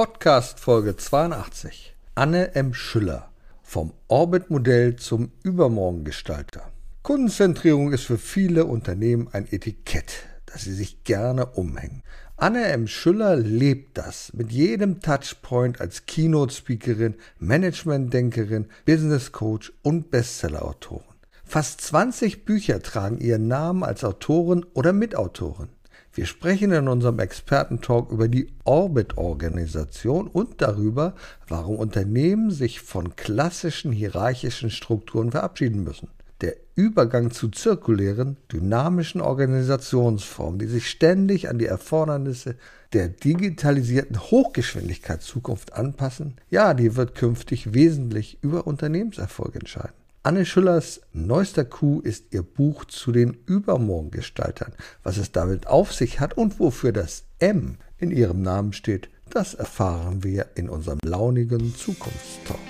Podcast Folge 82. Anne M. Schüller. Vom Orbit-Modell zum Übermorgengestalter. Kundenzentrierung ist für viele Unternehmen ein Etikett, das sie sich gerne umhängen. Anne M. Schüller lebt das mit jedem Touchpoint als Keynote-Speakerin, Management-Denkerin, Business-Coach und Bestseller-Autorin. Fast 20 Bücher tragen ihren Namen als Autorin oder Mitautorin. Wir sprechen in unserem Expertentalk über die Orbit-Organisation und darüber, warum Unternehmen sich von klassischen hierarchischen Strukturen verabschieden müssen. Der Übergang zu zirkulären, dynamischen Organisationsformen, die sich ständig an die Erfordernisse der digitalisierten Hochgeschwindigkeitszukunft anpassen, ja, die wird künftig wesentlich über Unternehmenserfolg entscheiden. Anne Schüllers neuester Coup ist ihr Buch zu den Übermorgengestaltern. Was es damit auf sich hat und wofür das M in ihrem Namen steht, das erfahren wir in unserem launigen Zukunftstalk.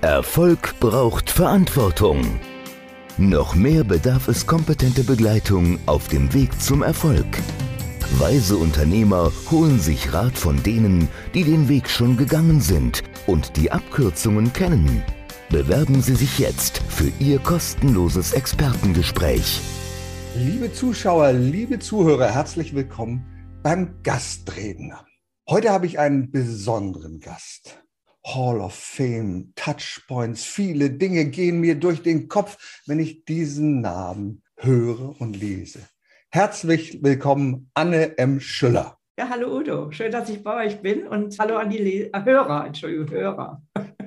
Erfolg braucht Verantwortung. Noch mehr bedarf es kompetente Begleitung auf dem Weg zum Erfolg. Weise Unternehmer holen sich Rat von denen, die den Weg schon gegangen sind und die Abkürzungen kennen. Bewerben Sie sich jetzt für Ihr kostenloses Expertengespräch. Liebe Zuschauer, liebe Zuhörer, herzlich willkommen beim Gastredner. Heute habe ich einen besonderen Gast. Hall of Fame, Touchpoints, viele Dinge gehen mir durch den Kopf, wenn ich diesen Namen höre und lese. Herzlich willkommen, Anne M. Schüller. Ja, hallo Udo, schön, dass ich bei euch bin und hallo an die Le Hörer, Entschuldigung, Hörer.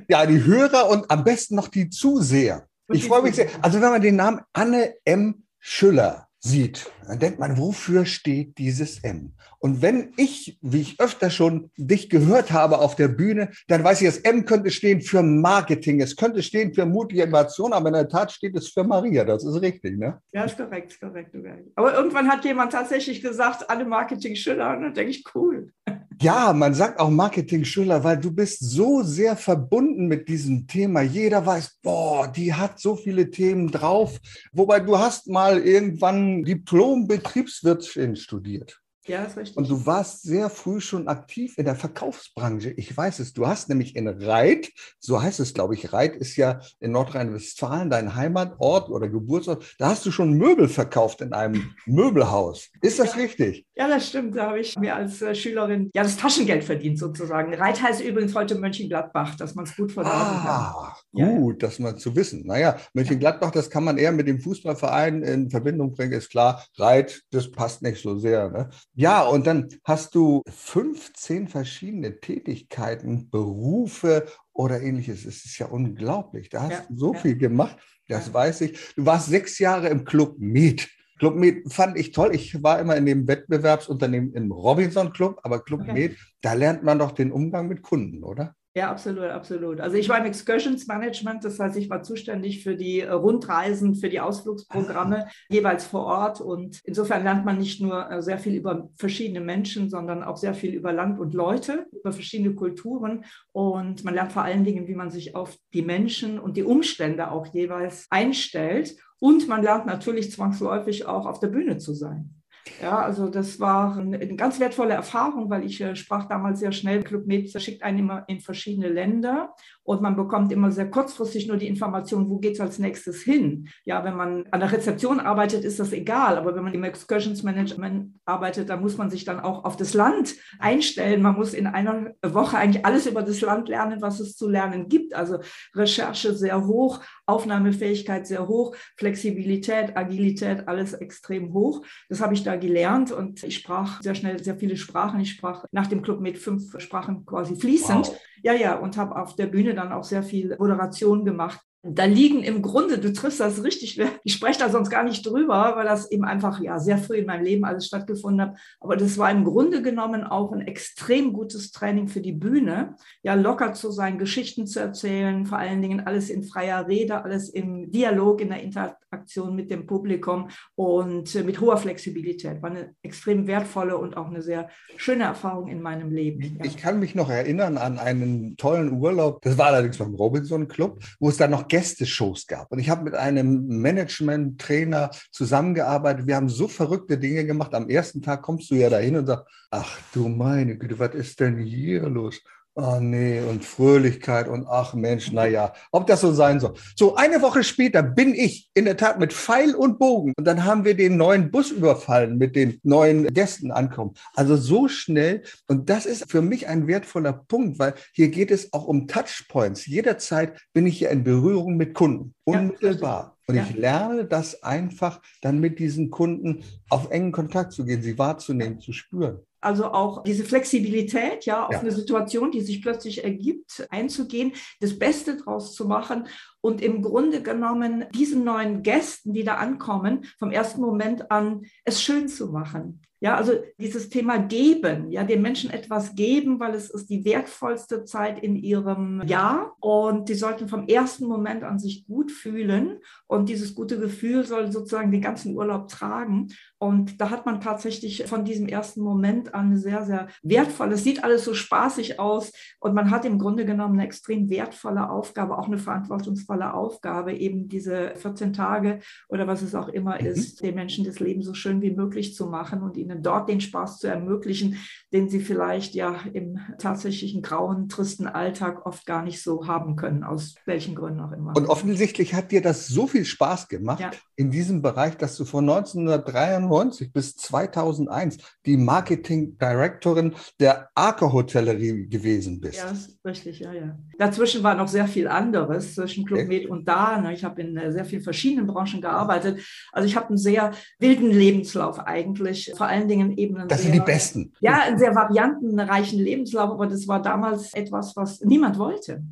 Ja, die Hörer und am besten noch die Zuseher. Und ich freue mich sehr. Also wenn man den Namen Anne M. Schüller sieht, dann denkt man, wofür steht dieses M? Und wenn ich, wie ich öfter schon dich gehört habe auf der Bühne, dann weiß ich, das M könnte stehen für Marketing, es könnte stehen für mutige Innovation, aber in der Tat steht es für Maria. Das ist richtig, ne? Ja, ist korrekt, ist korrekt. Aber irgendwann hat jemand tatsächlich gesagt, alle Marketing Schüler, und dann denke ich, cool. Ja, man sagt auch Marketing Schüler, weil du bist so sehr verbunden mit diesem Thema. Jeder weiß, boah, die hat so viele Themen drauf. Wobei du hast mal irgendwann Diplom Betriebswirtschaft studiert. Ja, ist richtig. Und du warst sehr früh schon aktiv in der Verkaufsbranche. Ich weiß es. Du hast nämlich in Reit, so heißt es, glaube ich, Reit ist ja in Nordrhein-Westfalen dein Heimatort oder Geburtsort. Da hast du schon Möbel verkauft in einem Möbelhaus. Ist das ja. richtig? Ja, das stimmt. Da habe ich mir als äh, Schülerin ja das Taschengeld verdient sozusagen. Reit heißt übrigens heute Mönchengladbach, dass man es gut verdauen ah, kann. Gut, ja. das mal zu wissen. Naja, Mönchengladbach, das kann man eher mit dem Fußballverein in Verbindung bringen, ist klar. Reit, das passt nicht so sehr. Ne? Ja, und dann hast du 15 verschiedene Tätigkeiten, Berufe oder ähnliches. Es ist ja unglaublich. Da hast ja, du so ja. viel gemacht, das ja. weiß ich. Du warst sechs Jahre im Club Med. Club Med fand ich toll. Ich war immer in dem Wettbewerbsunternehmen im Robinson Club, aber Club okay. Med, da lernt man doch den Umgang mit Kunden, oder? Ja, absolut, absolut. Also ich war im Excursions Management, das heißt, ich war zuständig für die äh, Rundreisen, für die Ausflugsprogramme, jeweils vor Ort. Und insofern lernt man nicht nur äh, sehr viel über verschiedene Menschen, sondern auch sehr viel über Land und Leute, über verschiedene Kulturen. Und man lernt vor allen Dingen, wie man sich auf die Menschen und die Umstände auch jeweils einstellt. Und man lernt natürlich zwangsläufig auch auf der Bühne zu sein. Ja, also das war eine, ganz wertvolle Erfahrung, weil ich äh, sprach damals sehr schnell. Club Med schickt einen immer in verschiedene Länder und man bekommt immer sehr kurzfristig nur die Information, wo geht es als nächstes hin. Ja, wenn man an der Rezeption arbeitet, ist das egal, aber wenn man im Excursions Management arbeitet, dann muss man sich dann auch auf das Land einstellen. Man muss in einer Woche eigentlich alles über das Land lernen, was es zu lernen gibt. Also Recherche sehr hoch, Aufnahmefähigkeit sehr hoch, Flexibilität, Agilität, alles extrem hoch. Das habe ich da gelernt und ich sprach sehr schnell sehr viele Sprachen. Ich sprach nach dem Club mit fünf Sprachen quasi fließend. Wow. Ja, ja, und habe auf der Bühne dann auch sehr viel Moderation gemacht da liegen im Grunde, du triffst das richtig, ich spreche da sonst gar nicht drüber, weil das eben einfach ja sehr früh in meinem Leben alles stattgefunden hat. Aber das war im Grunde genommen auch ein extrem gutes Training für die Bühne, ja locker zu sein, Geschichten zu erzählen, vor allen Dingen alles in freier Rede, alles im Dialog, in der Interaktion mit dem Publikum und mit hoher Flexibilität. War eine extrem wertvolle und auch eine sehr schöne Erfahrung in meinem Leben. Ja. Ich kann mich noch erinnern an einen tollen Urlaub. Das war allerdings beim Robinson Club, wo es dann noch Gästeshows gab. Und ich habe mit einem Management-Trainer zusammengearbeitet. Wir haben so verrückte Dinge gemacht. Am ersten Tag kommst du ja dahin und sagst, ach du meine Güte, was ist denn hier los? Oh nee, und Fröhlichkeit und ach Mensch, naja, ob das so sein soll. So, eine Woche später bin ich in der Tat mit Pfeil und Bogen und dann haben wir den neuen Bus überfallen mit den neuen Gästen ankommen. Also so schnell und das ist für mich ein wertvoller Punkt, weil hier geht es auch um Touchpoints. Jederzeit bin ich hier in Berührung mit Kunden, unmittelbar. Und ich lerne das einfach, dann mit diesen Kunden auf engen Kontakt zu gehen, sie wahrzunehmen, zu spüren. Also auch diese Flexibilität, ja, auf ja. eine Situation, die sich plötzlich ergibt, einzugehen, das Beste draus zu machen und im Grunde genommen diesen neuen Gästen, die da ankommen, vom ersten Moment an es schön zu machen. Ja, also dieses Thema geben, ja, den Menschen etwas geben, weil es ist die wertvollste Zeit in ihrem Jahr und die sollten vom ersten Moment an sich gut fühlen und dieses gute Gefühl soll sozusagen den ganzen Urlaub tragen und da hat man tatsächlich von diesem ersten Moment an sehr, sehr wertvoll. Es sieht alles so spaßig aus und man hat im Grunde genommen eine extrem wertvolle Aufgabe, auch eine verantwortungsvolle Aufgabe, eben diese 14 Tage oder was es auch immer mhm. ist, den Menschen das Leben so schön wie möglich zu machen und ihnen dort den Spaß zu ermöglichen, den sie vielleicht ja im tatsächlichen grauen, tristen Alltag oft gar nicht so haben können, aus welchen Gründen auch immer. Und offensichtlich hat dir das so viel Spaß gemacht ja. in diesem Bereich, dass du von 1993 bis 2001 die Marketing Directorin der Arke Hotellerie gewesen bist. Ja, richtig, ja, ja. Dazwischen war noch sehr viel anderes zwischen Club Med und da. Ne? Ich habe in äh, sehr vielen verschiedenen Branchen gearbeitet. Also ich habe einen sehr wilden Lebenslauf eigentlich, vor allen Dingen eben Das sehr, sind die Besten. Ja, einen sehr variantenreichen Lebenslauf, aber das war damals etwas, was niemand wollte.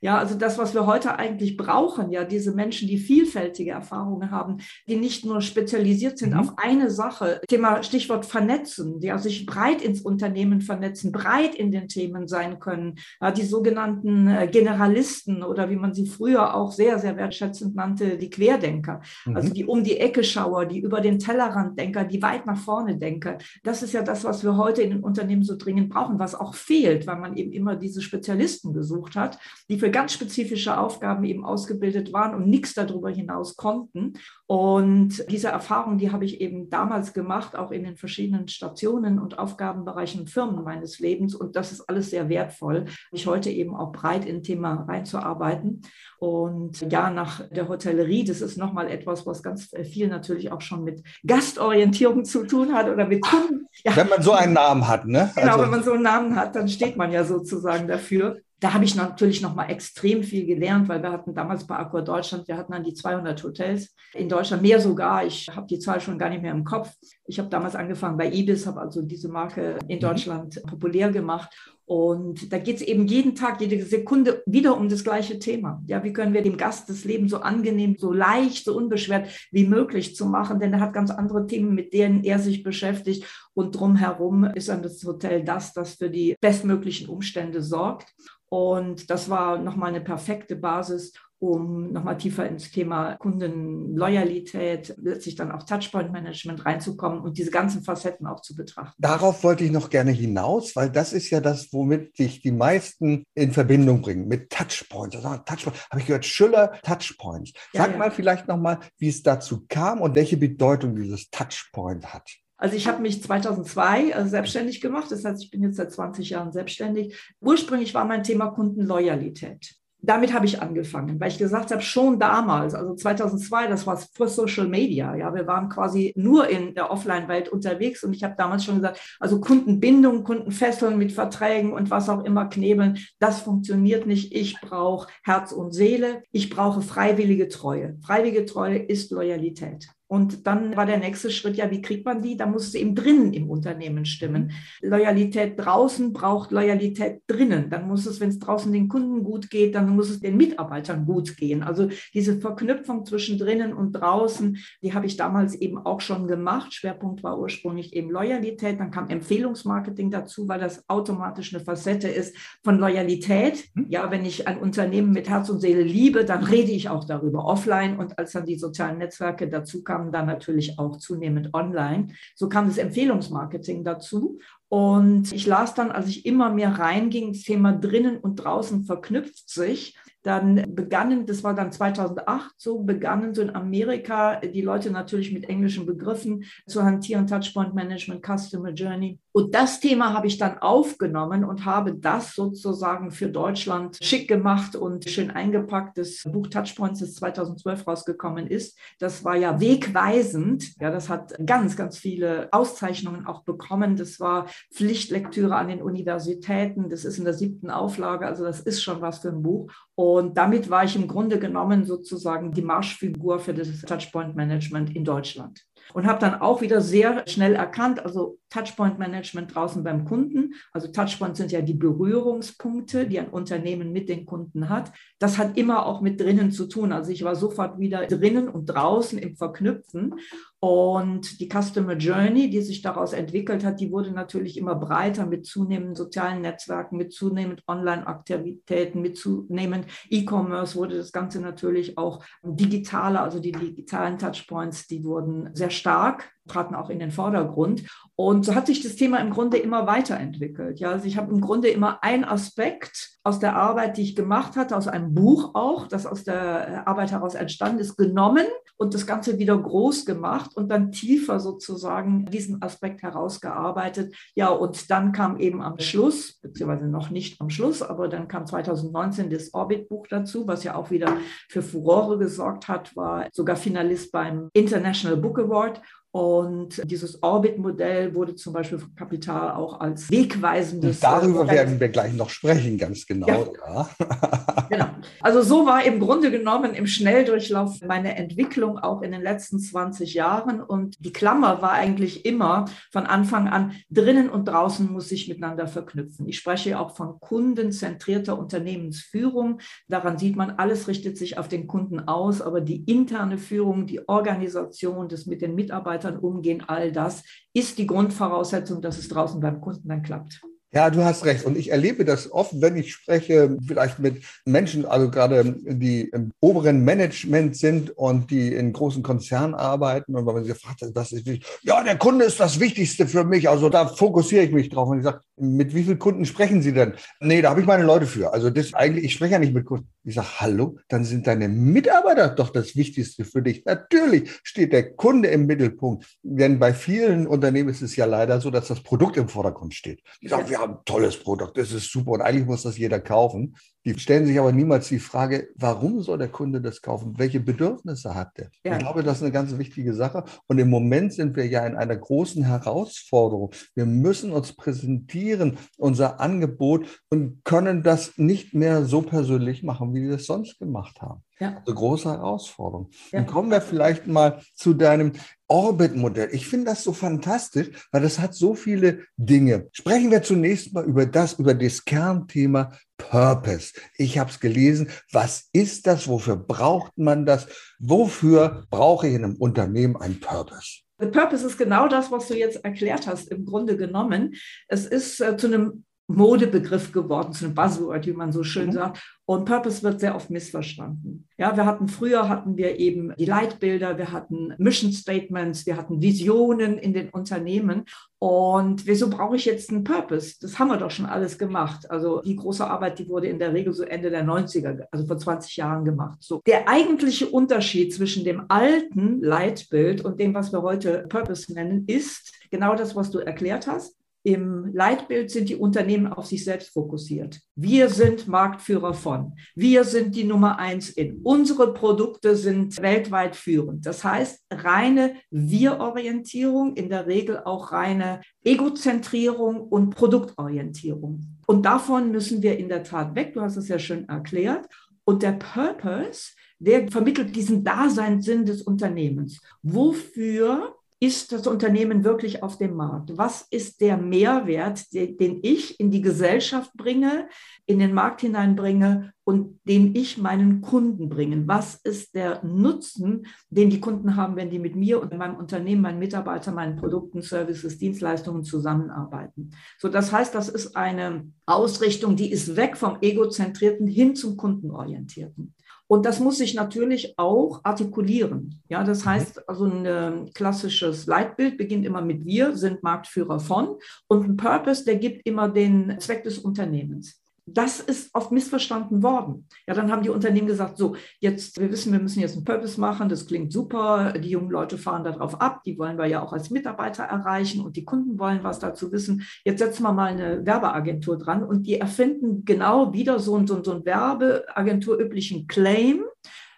Ja, also das, was wir heute eigentlich brauchen, ja, diese Menschen, die vielfältige Erfahrungen haben, die nicht nur spezialisiert sind mhm. auf eine Sache. Thema Stichwort vernetzen, die also sich breit ins Unternehmen vernetzen, breit in den Themen sein können. Ja, die sogenannten äh, Generalisten oder wie man sie früher auch sehr, sehr wertschätzend nannte, die Querdenker. Mhm. Also die um die Ecke Schauer, die über den Tellerrand Denker, die weit nach vorne denken. Das ist ja das, was wir heute in den Unternehmen so dringend brauchen, was auch fehlt, weil man eben immer diese Spezialisten gesucht hat, die für für ganz spezifische Aufgaben eben ausgebildet waren und nichts darüber hinaus konnten. Und diese Erfahrung, die habe ich eben damals gemacht, auch in den verschiedenen Stationen und Aufgabenbereichen und Firmen meines Lebens. Und das ist alles sehr wertvoll, mich heute eben auch breit in Thema reinzuarbeiten. Und ja, nach der Hotellerie, das ist nochmal etwas, was ganz viel natürlich auch schon mit Gastorientierung zu tun hat oder mit Kunden. Ja. Wenn man so einen Namen hat, ne? Genau, also. wenn man so einen Namen hat, dann steht man ja sozusagen dafür da habe ich natürlich noch mal extrem viel gelernt, weil wir hatten damals bei Accor Deutschland, wir hatten dann die 200 Hotels in Deutschland, mehr sogar. Ich habe die Zahl schon gar nicht mehr im Kopf. Ich habe damals angefangen bei Ibis, habe also diese Marke in mhm. Deutschland populär gemacht. Und da geht es eben jeden Tag, jede Sekunde wieder um das gleiche Thema. Ja, wie können wir dem Gast das Leben so angenehm, so leicht, so unbeschwert wie möglich zu machen? Denn er hat ganz andere Themen, mit denen er sich beschäftigt. Und drumherum ist dann das Hotel das, das für die bestmöglichen Umstände sorgt. Und das war nochmal eine perfekte Basis, um nochmal tiefer ins Thema Kundenloyalität, letztlich dann auch Touchpoint-Management reinzukommen und diese ganzen Facetten auch zu betrachten. Darauf wollte ich noch gerne hinaus, weil das ist ja das, womit sich die meisten in Verbindung bringen, mit Touchpoints. Also Touchpoint, habe ich gehört, Schüller Touchpoints. Sag ja, ja. mal vielleicht nochmal, wie es dazu kam und welche Bedeutung dieses Touchpoint hat. Also ich habe mich 2002 äh, selbstständig gemacht. Das heißt, ich bin jetzt seit 20 Jahren selbstständig. Ursprünglich war mein Thema Kundenloyalität. Damit habe ich angefangen, weil ich gesagt habe, schon damals, also 2002, das war vor Social Media, ja, wir waren quasi nur in der Offline-Welt unterwegs und ich habe damals schon gesagt, also Kundenbindung, Kundenfesseln mit Verträgen und was auch immer knebeln, das funktioniert nicht. Ich brauche Herz und Seele, ich brauche freiwillige Treue. Freiwillige Treue ist Loyalität. Und dann war der nächste Schritt, ja, wie kriegt man die? Da muss es eben drinnen im Unternehmen stimmen. Loyalität draußen braucht Loyalität drinnen. Dann muss es, wenn es draußen den Kunden gut geht, dann muss es den Mitarbeitern gut gehen. Also diese Verknüpfung zwischen drinnen und draußen, die habe ich damals eben auch schon gemacht. Schwerpunkt war ursprünglich eben Loyalität. Dann kam Empfehlungsmarketing dazu, weil das automatisch eine Facette ist von Loyalität. Hm? Ja, wenn ich ein Unternehmen mit Herz und Seele liebe, dann rede ich auch darüber offline. Und als dann die sozialen Netzwerke dazu kamen, kamen dann natürlich auch zunehmend online. So kam das Empfehlungsmarketing dazu. Und ich las dann, als ich immer mehr reinging, das Thema drinnen und draußen verknüpft sich. Dann begannen, das war dann 2008 so, begannen so in Amerika die Leute natürlich mit englischen Begriffen zu hantieren, Touchpoint Management, Customer Journey. Und das Thema habe ich dann aufgenommen und habe das sozusagen für Deutschland schick gemacht und schön eingepackt. Das Buch Touchpoints, das 2012 rausgekommen ist, das war ja wegweisend. Ja, das hat ganz, ganz viele Auszeichnungen auch bekommen. Das war Pflichtlektüre an den Universitäten. Das ist in der siebten Auflage. Also das ist schon was für ein Buch. Und damit war ich im Grunde genommen sozusagen die Marschfigur für das Touchpoint Management in Deutschland und habe dann auch wieder sehr schnell erkannt, also Touchpoint Management draußen beim Kunden. Also Touchpoints sind ja die Berührungspunkte, die ein Unternehmen mit den Kunden hat. Das hat immer auch mit drinnen zu tun. Also ich war sofort wieder drinnen und draußen im Verknüpfen. Und die Customer Journey, die sich daraus entwickelt hat, die wurde natürlich immer breiter mit zunehmenden sozialen Netzwerken, mit zunehmend Online-Aktivitäten, mit zunehmend E-Commerce wurde das Ganze natürlich auch digitaler. Also die digitalen Touchpoints, die wurden sehr stark traten auch in den Vordergrund. Und so hat sich das Thema im Grunde immer weiterentwickelt. Ja, also ich habe im Grunde immer einen Aspekt aus der Arbeit, die ich gemacht hatte, aus einem Buch auch, das aus der Arbeit heraus entstanden ist, genommen und das Ganze wieder groß gemacht und dann tiefer sozusagen diesen Aspekt herausgearbeitet. Ja, und dann kam eben am Schluss, beziehungsweise noch nicht am Schluss, aber dann kam 2019 das Orbit-Buch dazu, was ja auch wieder für Furore gesorgt hat, war sogar Finalist beim International Book Award. Und dieses Orbit-Modell wurde zum Beispiel von Kapital auch als wegweisendes. Und darüber Modell werden wir gleich noch sprechen, ganz genau. Ja. ja. genau. Also so war im Grunde genommen im Schnelldurchlauf meine Entwicklung auch in den letzten 20 Jahren. Und die Klammer war eigentlich immer von Anfang an, drinnen und draußen muss sich miteinander verknüpfen. Ich spreche auch von kundenzentrierter Unternehmensführung. Daran sieht man, alles richtet sich auf den Kunden aus, aber die interne Führung, die Organisation, das mit den Mitarbeitern, Mitarbeitern umgehen, all das ist die Grundvoraussetzung, dass es draußen beim Kunden dann klappt. Ja, du hast recht. Und ich erlebe das oft, wenn ich spreche, vielleicht mit Menschen, also gerade die im oberen Management sind und die in großen Konzernen arbeiten. Und wenn man sie fragt, was ist wichtig? Ja, der Kunde ist das Wichtigste für mich. Also da fokussiere ich mich drauf. Und ich sage, mit wie vielen Kunden sprechen Sie denn? Nee, da habe ich meine Leute für. Also das eigentlich, ich spreche ja nicht mit Kunden. Ich sage, hallo, dann sind deine Mitarbeiter doch das Wichtigste für dich. Natürlich steht der Kunde im Mittelpunkt. Denn bei vielen Unternehmen ist es ja leider so, dass das Produkt im Vordergrund steht. Ich sage, wir haben ein tolles Produkt, das ist super und eigentlich muss das jeder kaufen. Die stellen sich aber niemals die Frage, warum soll der Kunde das kaufen? Welche Bedürfnisse hat der? Ja. Ich glaube, das ist eine ganz wichtige Sache. Und im Moment sind wir ja in einer großen Herausforderung. Wir müssen uns präsentieren, unser Angebot und können das nicht mehr so persönlich machen, wie wir es sonst gemacht haben. Ja. Also große Herausforderung. Ja. Dann kommen wir vielleicht mal zu deinem Orbit-Modell. Ich finde das so fantastisch, weil das hat so viele Dinge. Sprechen wir zunächst mal über das, über das Kernthema Purpose. Ich habe es gelesen. Was ist das? Wofür braucht man das? Wofür brauche ich in einem Unternehmen ein Purpose? The Purpose ist genau das, was du jetzt erklärt hast, im Grunde genommen. Es ist äh, zu einem Modebegriff geworden, zu einem Buzzword, wie man so schön mhm. sagt. Und Purpose wird sehr oft missverstanden. Ja, wir hatten früher hatten wir eben die Leitbilder, wir hatten Mission Statements, wir hatten Visionen in den Unternehmen. Und wieso brauche ich jetzt einen Purpose? Das haben wir doch schon alles gemacht. Also die große Arbeit, die wurde in der Regel so Ende der 90er, also vor 20 Jahren gemacht. So. Der eigentliche Unterschied zwischen dem alten Leitbild und dem, was wir heute Purpose nennen, ist genau das, was du erklärt hast. Im Leitbild sind die Unternehmen auf sich selbst fokussiert. Wir sind Marktführer von. Wir sind die Nummer eins in. Unsere Produkte sind weltweit führend. Das heißt, reine Wir-Orientierung, in der Regel auch reine Egozentrierung und Produktorientierung. Und davon müssen wir in der Tat weg. Du hast es ja schön erklärt. Und der Purpose, der vermittelt diesen Daseinssinn des Unternehmens. Wofür ist das Unternehmen wirklich auf dem Markt? Was ist der Mehrwert, den ich in die Gesellschaft bringe, in den Markt hineinbringe und den ich meinen Kunden bringe? Was ist der Nutzen, den die Kunden haben, wenn die mit mir und meinem Unternehmen, meinen Mitarbeitern, meinen Produkten, Services, Dienstleistungen zusammenarbeiten? So, das heißt, das ist eine Ausrichtung, die ist weg vom egozentrierten hin zum kundenorientierten. Und das muss sich natürlich auch artikulieren. Ja, das mhm. heißt, also ein ähm, klassisches Leitbild beginnt immer mit wir sind Marktführer von und ein Purpose, der gibt immer den Zweck des Unternehmens das ist oft missverstanden worden. Ja, dann haben die Unternehmen gesagt, so, jetzt, wir wissen, wir müssen jetzt einen Purpose machen, das klingt super, die jungen Leute fahren darauf ab, die wollen wir ja auch als Mitarbeiter erreichen und die Kunden wollen was dazu wissen. Jetzt setzen wir mal eine Werbeagentur dran und die erfinden genau wieder so, so, so einen Werbeagentur-üblichen Claim,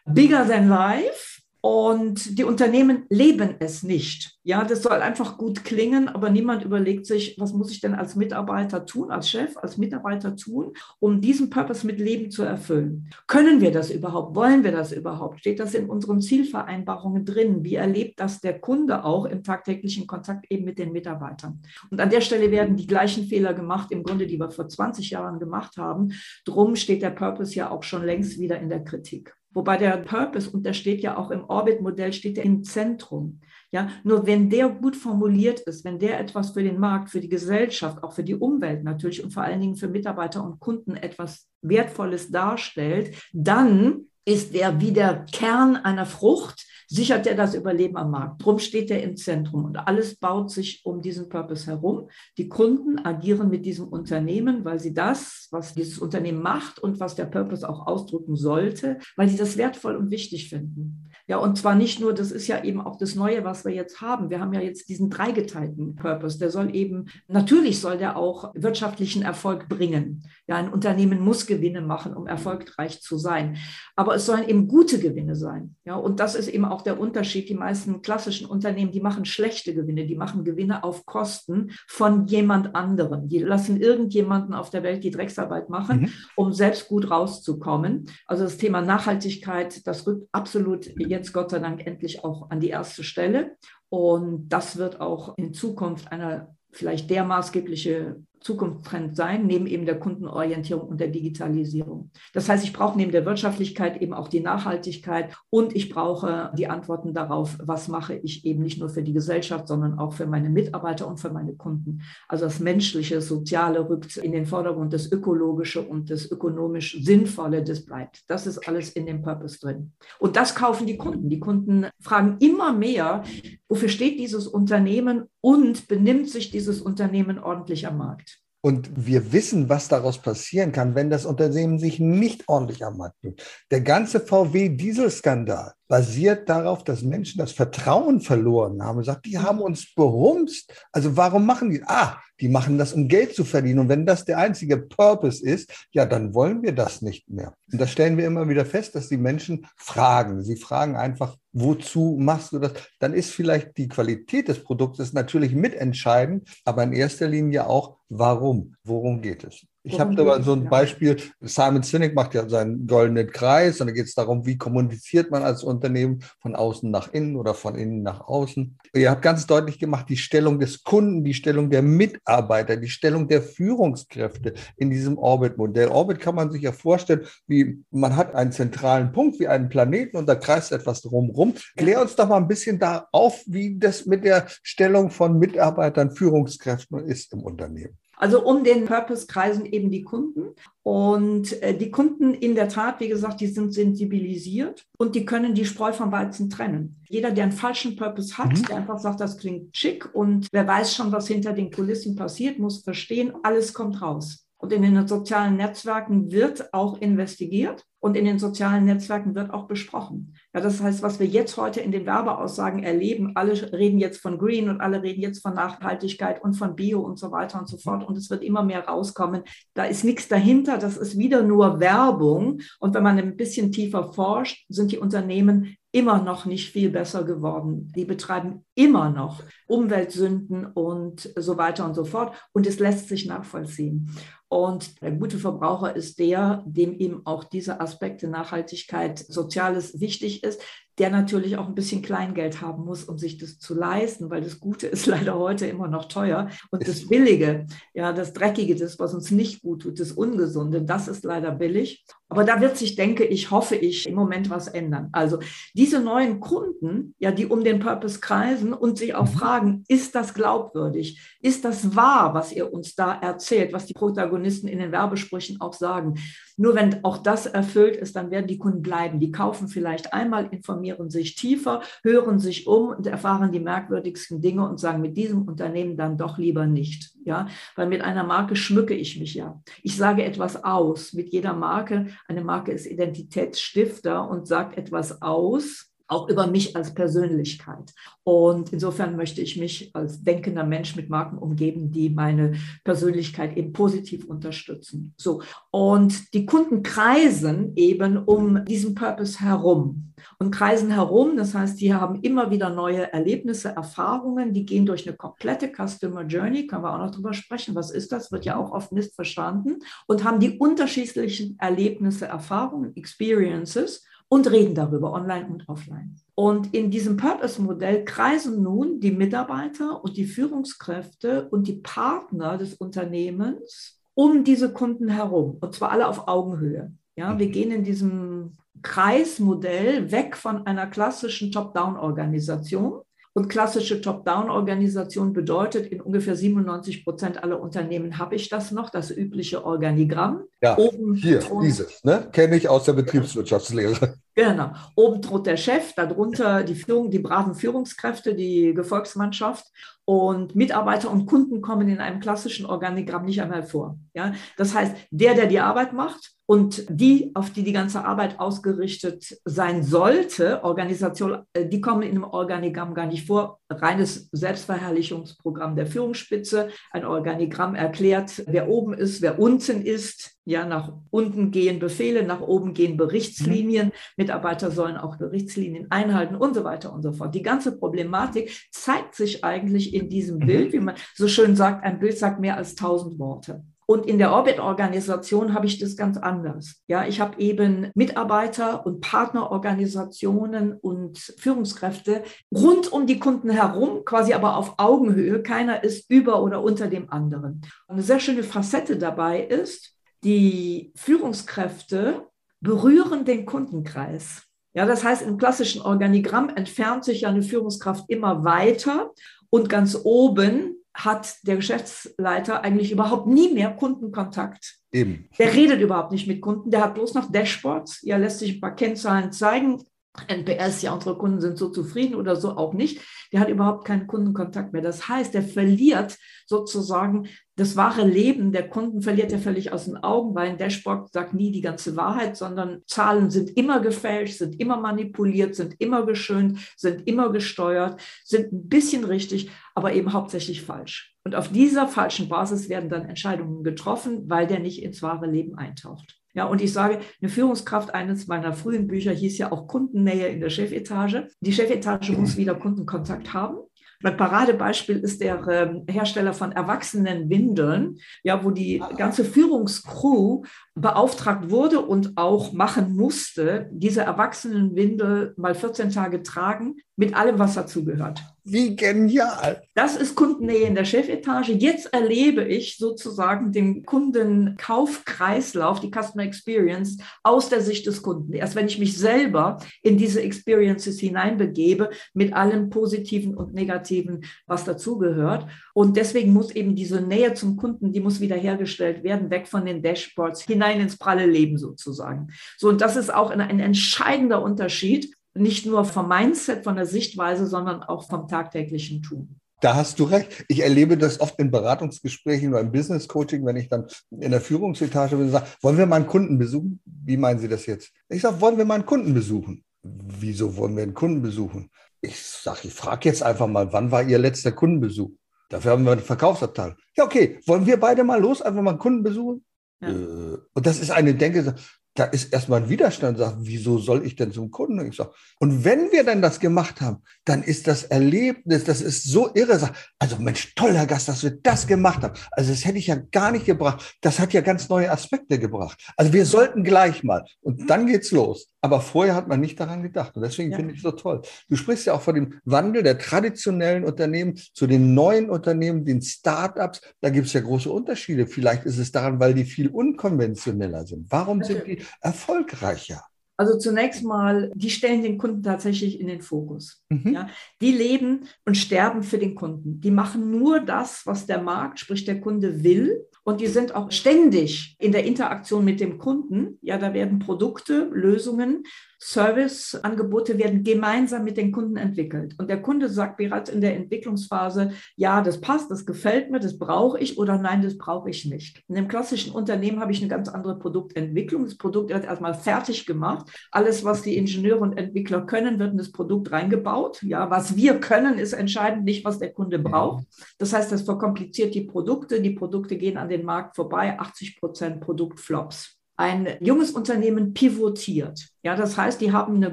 bigger than life, und die Unternehmen leben es nicht. Ja, das soll einfach gut klingen, aber niemand überlegt sich, was muss ich denn als Mitarbeiter tun, als Chef, als Mitarbeiter tun, um diesen Purpose mit Leben zu erfüllen. Können wir das überhaupt? Wollen wir das überhaupt? Steht das in unseren Zielvereinbarungen drin? Wie erlebt das der Kunde auch im tagtäglichen Kontakt eben mit den Mitarbeitern? Und an der Stelle werden die gleichen Fehler gemacht, im Grunde, die wir vor 20 Jahren gemacht haben. Drum steht der Purpose ja auch schon längst wieder in der Kritik. Wobei der Purpose, und der steht ja auch im Orbit-Modell, steht ja im Zentrum. Ja, nur wenn der gut formuliert ist, wenn der etwas für den Markt, für die Gesellschaft, auch für die Umwelt natürlich und vor allen Dingen für Mitarbeiter und Kunden etwas Wertvolles darstellt, dann ist der wie der Kern einer Frucht, sichert er das Überleben am Markt. Drum steht er im Zentrum und alles baut sich um diesen Purpose herum. Die Kunden agieren mit diesem Unternehmen, weil sie das, was dieses Unternehmen macht und was der Purpose auch ausdrücken sollte, weil sie das wertvoll und wichtig finden. Ja, und zwar nicht nur, das ist ja eben auch das Neue, was wir jetzt haben. Wir haben ja jetzt diesen dreigeteilten Purpose. Der soll eben, natürlich soll der auch wirtschaftlichen Erfolg bringen. Ja, ein Unternehmen muss Gewinne machen, um erfolgreich zu sein. Aber es sollen eben gute Gewinne sein. Ja, und das ist eben auch der Unterschied. Die meisten klassischen Unternehmen, die machen schlechte Gewinne. Die machen Gewinne auf Kosten von jemand anderem. Die lassen irgendjemanden auf der Welt die Drecksarbeit machen, mhm. um selbst gut rauszukommen. Also das Thema Nachhaltigkeit, das rückt absolut jetzt jetzt Gott sei Dank endlich auch an die erste Stelle. Und das wird auch in Zukunft einer vielleicht der maßgebliche Zukunftstrend sein, neben eben der Kundenorientierung und der Digitalisierung. Das heißt, ich brauche neben der Wirtschaftlichkeit eben auch die Nachhaltigkeit und ich brauche die Antworten darauf, was mache ich eben nicht nur für die Gesellschaft, sondern auch für meine Mitarbeiter und für meine Kunden. Also das Menschliche, Soziale rückt in den Vordergrund, das Ökologische und das ökonomisch Sinnvolle, das bleibt. Das ist alles in dem Purpose drin. Und das kaufen die Kunden. Die Kunden fragen immer mehr, wofür steht dieses Unternehmen und benimmt sich dieses Unternehmen ordentlich am Markt. Und wir wissen, was daraus passieren kann, wenn das Unternehmen sich nicht ordentlich am Markt nimmt. Der ganze VW-Dieselskandal basiert darauf, dass Menschen das Vertrauen verloren haben und sagt, die haben uns behumst. Also warum machen die? Ah, die machen das, um Geld zu verdienen. Und wenn das der einzige Purpose ist, ja, dann wollen wir das nicht mehr. Und da stellen wir immer wieder fest, dass die Menschen fragen. Sie fragen einfach, wozu machst du das? Dann ist vielleicht die Qualität des Produktes natürlich mitentscheidend, aber in erster Linie auch, warum? Worum geht es? Ich habe da mal so ein Beispiel. Simon Sinek macht ja seinen goldenen Kreis und da geht es darum, wie kommuniziert man als Unternehmen von außen nach innen oder von innen nach außen. Ihr habt ganz deutlich gemacht, die Stellung des Kunden, die Stellung der Mitarbeiter, die Stellung der Führungskräfte in diesem Orbit-Modell. Orbit kann man sich ja vorstellen, wie man hat einen zentralen Punkt, wie einen Planeten und da kreist etwas drumherum. Klär uns doch mal ein bisschen da auf, wie das mit der Stellung von Mitarbeitern, Führungskräften ist im Unternehmen. Also um den Purpose kreisen eben die Kunden. Und äh, die Kunden in der Tat, wie gesagt, die sind sensibilisiert und die können die Spreu vom Weizen trennen. Jeder, der einen falschen Purpose hat, mhm. der einfach sagt, das klingt schick und wer weiß schon, was hinter den Kulissen passiert, muss verstehen, alles kommt raus. Und in den sozialen Netzwerken wird auch investigiert und in den sozialen Netzwerken wird auch besprochen. Ja, das heißt, was wir jetzt heute in den Werbeaussagen erleben, alle reden jetzt von Green und alle reden jetzt von Nachhaltigkeit und von Bio und so weiter und so fort. Und es wird immer mehr rauskommen. Da ist nichts dahinter. Das ist wieder nur Werbung. Und wenn man ein bisschen tiefer forscht, sind die Unternehmen immer noch nicht viel besser geworden. Die betreiben immer noch Umweltsünden und so weiter und so fort. Und es lässt sich nachvollziehen. Und der gute Verbraucher ist der, dem eben auch diese Aspekte Nachhaltigkeit, Soziales wichtig ist, der natürlich auch ein bisschen Kleingeld haben muss, um sich das zu leisten, weil das Gute ist leider heute immer noch teuer. Und das Billige, ja, das Dreckige, das, was uns nicht gut tut, das Ungesunde, das ist leider billig. Aber da wird sich, denke ich, hoffe ich, im Moment was ändern. Also diese neuen Kunden, ja, die um den Purpose kreisen und sich auch mhm. fragen, ist das glaubwürdig? Ist das wahr, was ihr uns da erzählt, was die Protagonisten in den Werbesprüchen auch sagen? Nur wenn auch das erfüllt ist, dann werden die Kunden bleiben. Die kaufen vielleicht einmal, informieren sich tiefer, hören sich um und erfahren die merkwürdigsten Dinge und sagen mit diesem Unternehmen dann doch lieber nicht. Ja, weil mit einer Marke schmücke ich mich ja. Ich sage etwas aus mit jeder Marke. Eine Marke ist Identitätsstifter und sagt etwas aus auch über mich als Persönlichkeit. Und insofern möchte ich mich als denkender Mensch mit Marken umgeben, die meine Persönlichkeit eben positiv unterstützen. So. Und die Kunden kreisen eben um diesen Purpose herum und kreisen herum. Das heißt, die haben immer wieder neue Erlebnisse, Erfahrungen, die gehen durch eine komplette Customer Journey, können wir auch noch drüber sprechen. Was ist das? Wird ja auch oft missverstanden und haben die unterschiedlichen Erlebnisse, Erfahrungen, Experiences und reden darüber online und offline. Und in diesem Purpose-Modell kreisen nun die Mitarbeiter und die Führungskräfte und die Partner des Unternehmens um diese Kunden herum, und zwar alle auf Augenhöhe. Ja, wir mhm. gehen in diesem Kreismodell weg von einer klassischen Top-Down-Organisation und klassische Top-Down-Organisation bedeutet, in ungefähr 97 Prozent aller Unternehmen habe ich das noch, das übliche Organigramm. Ja, Oben hier, dieses, ne? kenne ich aus der Betriebswirtschaftslehre. Genau. Oben droht der Chef, darunter die Führung, die braven Führungskräfte, die Gefolgsmannschaft und Mitarbeiter und Kunden kommen in einem klassischen Organigramm nicht einmal vor. Ja? Das heißt, der, der die Arbeit macht und die, auf die die ganze Arbeit ausgerichtet sein sollte, Organisation, äh, die kommen in einem Organigramm gar nicht vor. Reines Selbstverherrlichungsprogramm der Führungsspitze. Ein Organigramm erklärt, wer oben ist, wer unten ist. Ja, nach unten gehen Befehle, nach oben gehen Berichtslinien. Mhm. Mitarbeiter sollen auch Berichtslinien einhalten und so weiter und so fort. Die ganze Problematik zeigt sich eigentlich in diesem mhm. Bild, wie man so schön sagt, ein Bild sagt mehr als tausend Worte. Und in der Orbit-Organisation habe ich das ganz anders. Ja, ich habe eben Mitarbeiter und Partnerorganisationen und Führungskräfte rund um die Kunden herum, quasi aber auf Augenhöhe. Keiner ist über oder unter dem anderen. Eine sehr schöne Facette dabei ist, die Führungskräfte berühren den Kundenkreis. Ja, das heißt, im klassischen Organigramm entfernt sich ja eine Führungskraft immer weiter und ganz oben hat der Geschäftsleiter eigentlich überhaupt nie mehr Kundenkontakt. Eben. Der redet überhaupt nicht mit Kunden, der hat bloß noch Dashboards, ja, lässt sich ein paar Kennzahlen zeigen. NPS, ja, unsere Kunden sind so zufrieden oder so auch nicht. Der hat überhaupt keinen Kundenkontakt mehr. Das heißt, der verliert sozusagen das wahre Leben der Kunden verliert er völlig aus den Augen, weil ein Dashboard sagt nie die ganze Wahrheit, sondern Zahlen sind immer gefälscht, sind immer manipuliert, sind immer geschönt, sind immer gesteuert, sind ein bisschen richtig, aber eben hauptsächlich falsch. Und auf dieser falschen Basis werden dann Entscheidungen getroffen, weil der nicht ins wahre Leben eintaucht. Ja, und ich sage, eine Führungskraft eines meiner frühen Bücher hieß ja auch Kundennähe in der Chefetage. Die Chefetage muss wieder Kundenkontakt haben. Mein Paradebeispiel ist der ähm, Hersteller von Erwachsenenwindeln, ja, wo die ganze Führungscrew beauftragt wurde und auch machen musste, diese Erwachsenenwindel mal 14 Tage tragen, mit allem, was dazugehört. Wie genial. Das ist Kundennähe in der Chefetage. Jetzt erlebe ich sozusagen den Kundenkaufkreislauf, die Customer Experience aus der Sicht des Kunden. Erst wenn ich mich selber in diese Experiences hineinbegebe, mit allem Positiven und Negativen, was dazugehört. Und deswegen muss eben diese Nähe zum Kunden, die muss wiederhergestellt werden, weg von den Dashboards hinein ins pralle Leben sozusagen. So, und das ist auch ein, ein entscheidender Unterschied nicht nur vom Mindset, von der Sichtweise, sondern auch vom tagtäglichen Tun. Da hast du recht. Ich erlebe das oft in Beratungsgesprächen oder im Business Coaching, wenn ich dann in der Führungsetage bin und sage, wollen wir mal einen Kunden besuchen? Wie meinen Sie das jetzt? Ich sage, wollen wir mal einen Kunden besuchen? Wieso wollen wir einen Kunden besuchen? Ich sage, ich frage jetzt einfach mal, wann war Ihr letzter Kundenbesuch? Dafür haben wir eine Verkaufsabteilung. Ja, okay, wollen wir beide mal los, einfach mal einen Kunden besuchen? Ja. Äh, und das ist eine Denke, da ist erstmal ein Widerstand, sagt, wieso soll ich denn zum Kunden? Ich sag, und wenn wir dann das gemacht haben, dann ist das Erlebnis, das ist so irre. Sag, also Mensch, toller Gast, dass wir das gemacht haben. Also das hätte ich ja gar nicht gebracht. Das hat ja ganz neue Aspekte gebracht. Also wir sollten gleich mal. Und dann geht's los. Aber vorher hat man nicht daran gedacht. Und deswegen ja. finde ich es so toll. Du sprichst ja auch von dem Wandel der traditionellen Unternehmen zu den neuen Unternehmen, den Start-ups. Da gibt es ja große Unterschiede. Vielleicht ist es daran, weil die viel unkonventioneller sind. Warum sind die erfolgreicher? Also zunächst mal, die stellen den Kunden tatsächlich in den Fokus. Mhm. Ja, die leben und sterben für den Kunden. Die machen nur das, was der Markt, sprich der Kunde will. Und die sind auch ständig in der Interaktion mit dem Kunden. Ja, da werden Produkte, Lösungen Serviceangebote werden gemeinsam mit den Kunden entwickelt. Und der Kunde sagt bereits in der Entwicklungsphase, ja, das passt, das gefällt mir, das brauche ich oder nein, das brauche ich nicht. In dem klassischen Unternehmen habe ich eine ganz andere Produktentwicklung. Das Produkt wird erstmal fertig gemacht. Alles, was die Ingenieure und Entwickler können, wird in das Produkt reingebaut. Ja, was wir können, ist entscheidend, nicht was der Kunde braucht. Das heißt, das verkompliziert die Produkte. Die Produkte gehen an den Markt vorbei. 80 Prozent Produktflops ein junges Unternehmen pivotiert. Ja, das heißt, die haben eine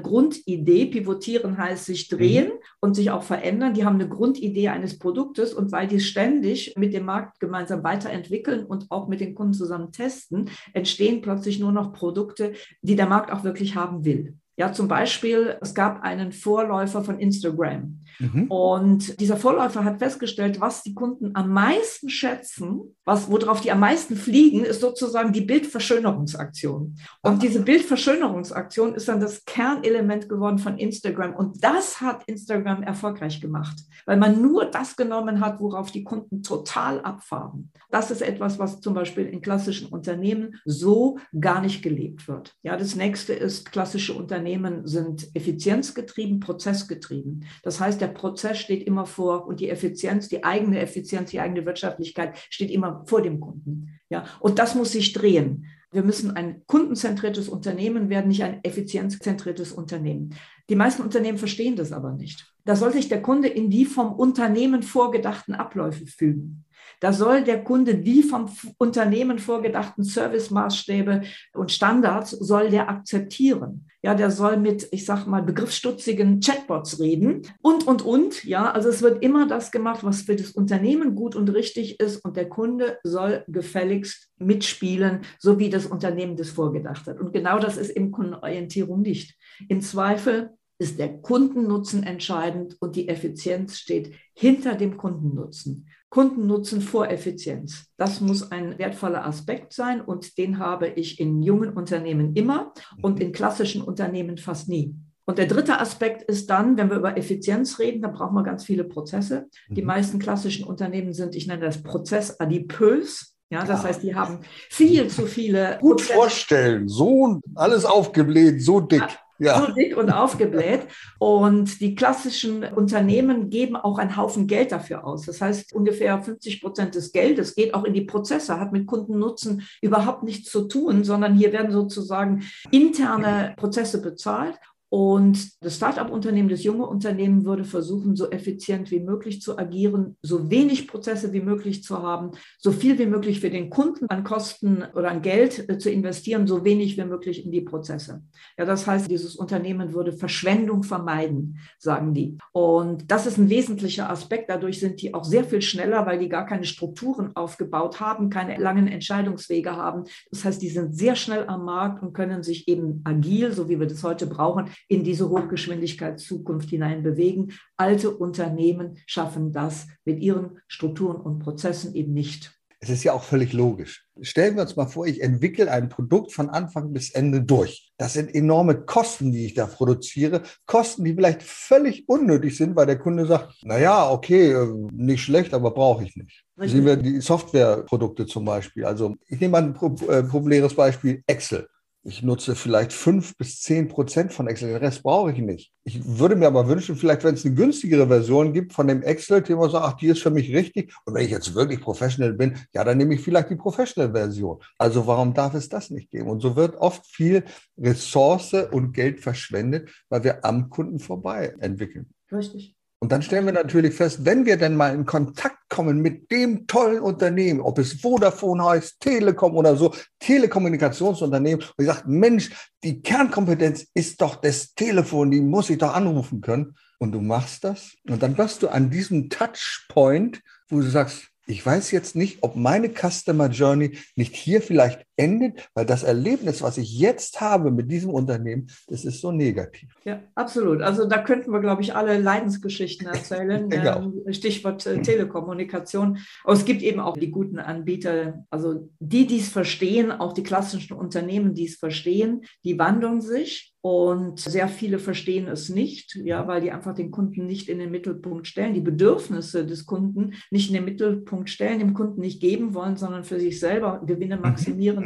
Grundidee. Pivotieren heißt sich drehen mhm. und sich auch verändern. Die haben eine Grundidee eines Produktes und weil die ständig mit dem Markt gemeinsam weiterentwickeln und auch mit den Kunden zusammen testen, entstehen plötzlich nur noch Produkte, die der Markt auch wirklich haben will. Ja, zum Beispiel, es gab einen Vorläufer von Instagram. Mhm. Und dieser Vorläufer hat festgestellt, was die Kunden am meisten schätzen, was, worauf die am meisten fliegen, ist sozusagen die Bildverschönerungsaktion. Und diese Bildverschönerungsaktion ist dann das Kernelement geworden von Instagram. Und das hat Instagram erfolgreich gemacht, weil man nur das genommen hat, worauf die Kunden total abfahren. Das ist etwas, was zum Beispiel in klassischen Unternehmen so gar nicht gelebt wird. Ja, das nächste ist klassische Unternehmen Unternehmen sind effizienzgetrieben, prozessgetrieben. Das heißt, der Prozess steht immer vor und die Effizienz, die eigene Effizienz, die eigene Wirtschaftlichkeit steht immer vor dem Kunden. Ja, und das muss sich drehen. Wir müssen ein kundenzentriertes Unternehmen werden, nicht ein effizienzzentriertes Unternehmen. Die meisten Unternehmen verstehen das aber nicht. Da soll sich der Kunde in die vom Unternehmen vorgedachten Abläufe fügen. Da soll der Kunde die vom Unternehmen vorgedachten Servicemaßstäbe und Standards soll der akzeptieren. Ja, der soll mit, ich sag mal, begriffsstutzigen Chatbots reden und, und, und. Ja, also es wird immer das gemacht, was für das Unternehmen gut und richtig ist und der Kunde soll gefälligst mitspielen, so wie das Unternehmen das vorgedacht hat. Und genau das ist im Kundenorientierung nicht. Im Zweifel ist der Kundennutzen entscheidend und die Effizienz steht hinter dem Kundennutzen. Kundennutzen vor Effizienz. Das muss ein wertvoller Aspekt sein und den habe ich in jungen Unternehmen immer und in klassischen Unternehmen fast nie. Und der dritte Aspekt ist dann, wenn wir über Effizienz reden, dann brauchen wir ganz viele Prozesse. Die mhm. meisten klassischen Unternehmen sind, ich nenne das Prozess adipös. Ja, das ja. heißt, die haben viel zu viele. Gut Prozesse. vorstellen, so alles aufgebläht, so dick. Ja ja. und aufgebläht. Und die klassischen Unternehmen geben auch einen Haufen Geld dafür aus. Das heißt, ungefähr 50 Prozent des Geldes geht auch in die Prozesse, hat mit Kundennutzen überhaupt nichts zu tun, sondern hier werden sozusagen interne Prozesse bezahlt. Und das Start-up-Unternehmen, das junge Unternehmen würde versuchen, so effizient wie möglich zu agieren, so wenig Prozesse wie möglich zu haben, so viel wie möglich für den Kunden an Kosten oder an Geld äh, zu investieren, so wenig wie möglich in die Prozesse. Ja, das heißt, dieses Unternehmen würde Verschwendung vermeiden, sagen die. Und das ist ein wesentlicher Aspekt. Dadurch sind die auch sehr viel schneller, weil die gar keine Strukturen aufgebaut haben, keine langen Entscheidungswege haben. Das heißt, die sind sehr schnell am Markt und können sich eben agil, so wie wir das heute brauchen, in diese Hochgeschwindigkeitszukunft hinein bewegen. Alte Unternehmen schaffen das mit ihren Strukturen und Prozessen eben nicht. Es ist ja auch völlig logisch. Stellen wir uns mal vor, ich entwickle ein Produkt von Anfang bis Ende durch. Das sind enorme Kosten, die ich da produziere. Kosten, die vielleicht völlig unnötig sind, weil der Kunde sagt, na ja, okay, äh, nicht schlecht, aber brauche ich nicht. Richtig. Sehen wir die Softwareprodukte zum Beispiel. Also ich nehme mal ein äh, populäres Beispiel, Excel. Ich nutze vielleicht fünf bis zehn Prozent von Excel. Den Rest brauche ich nicht. Ich würde mir aber wünschen, vielleicht, wenn es eine günstigere Version gibt von dem Excel-Thema, sagt, ach, die ist für mich richtig. Und wenn ich jetzt wirklich professionell bin, ja, dann nehme ich vielleicht die Professional-Version. Also warum darf es das nicht geben? Und so wird oft viel Ressource und Geld verschwendet, weil wir am Kunden vorbei entwickeln. Richtig. Und dann stellen wir natürlich fest, wenn wir denn mal in Kontakt kommen mit dem tollen Unternehmen, ob es Vodafone heißt, Telekom oder so, Telekommunikationsunternehmen, und ich sage, Mensch, die Kernkompetenz ist doch das Telefon, die muss ich doch anrufen können. Und du machst das. Und dann wirst du an diesem Touchpoint, wo du sagst, ich weiß jetzt nicht, ob meine Customer Journey nicht hier vielleicht beendet, weil das Erlebnis, was ich jetzt habe mit diesem Unternehmen, das ist so negativ. Ja, absolut. Also da könnten wir, glaube ich, alle Leidensgeschichten erzählen. ähm, Stichwort äh, Telekommunikation. Aber es gibt eben auch die guten Anbieter, also die, die es verstehen, auch die klassischen Unternehmen, die es verstehen, die wandeln sich und sehr viele verstehen es nicht, ja, weil die einfach den Kunden nicht in den Mittelpunkt stellen, die Bedürfnisse des Kunden nicht in den Mittelpunkt stellen, dem Kunden nicht geben wollen, sondern für sich selber Gewinne mhm.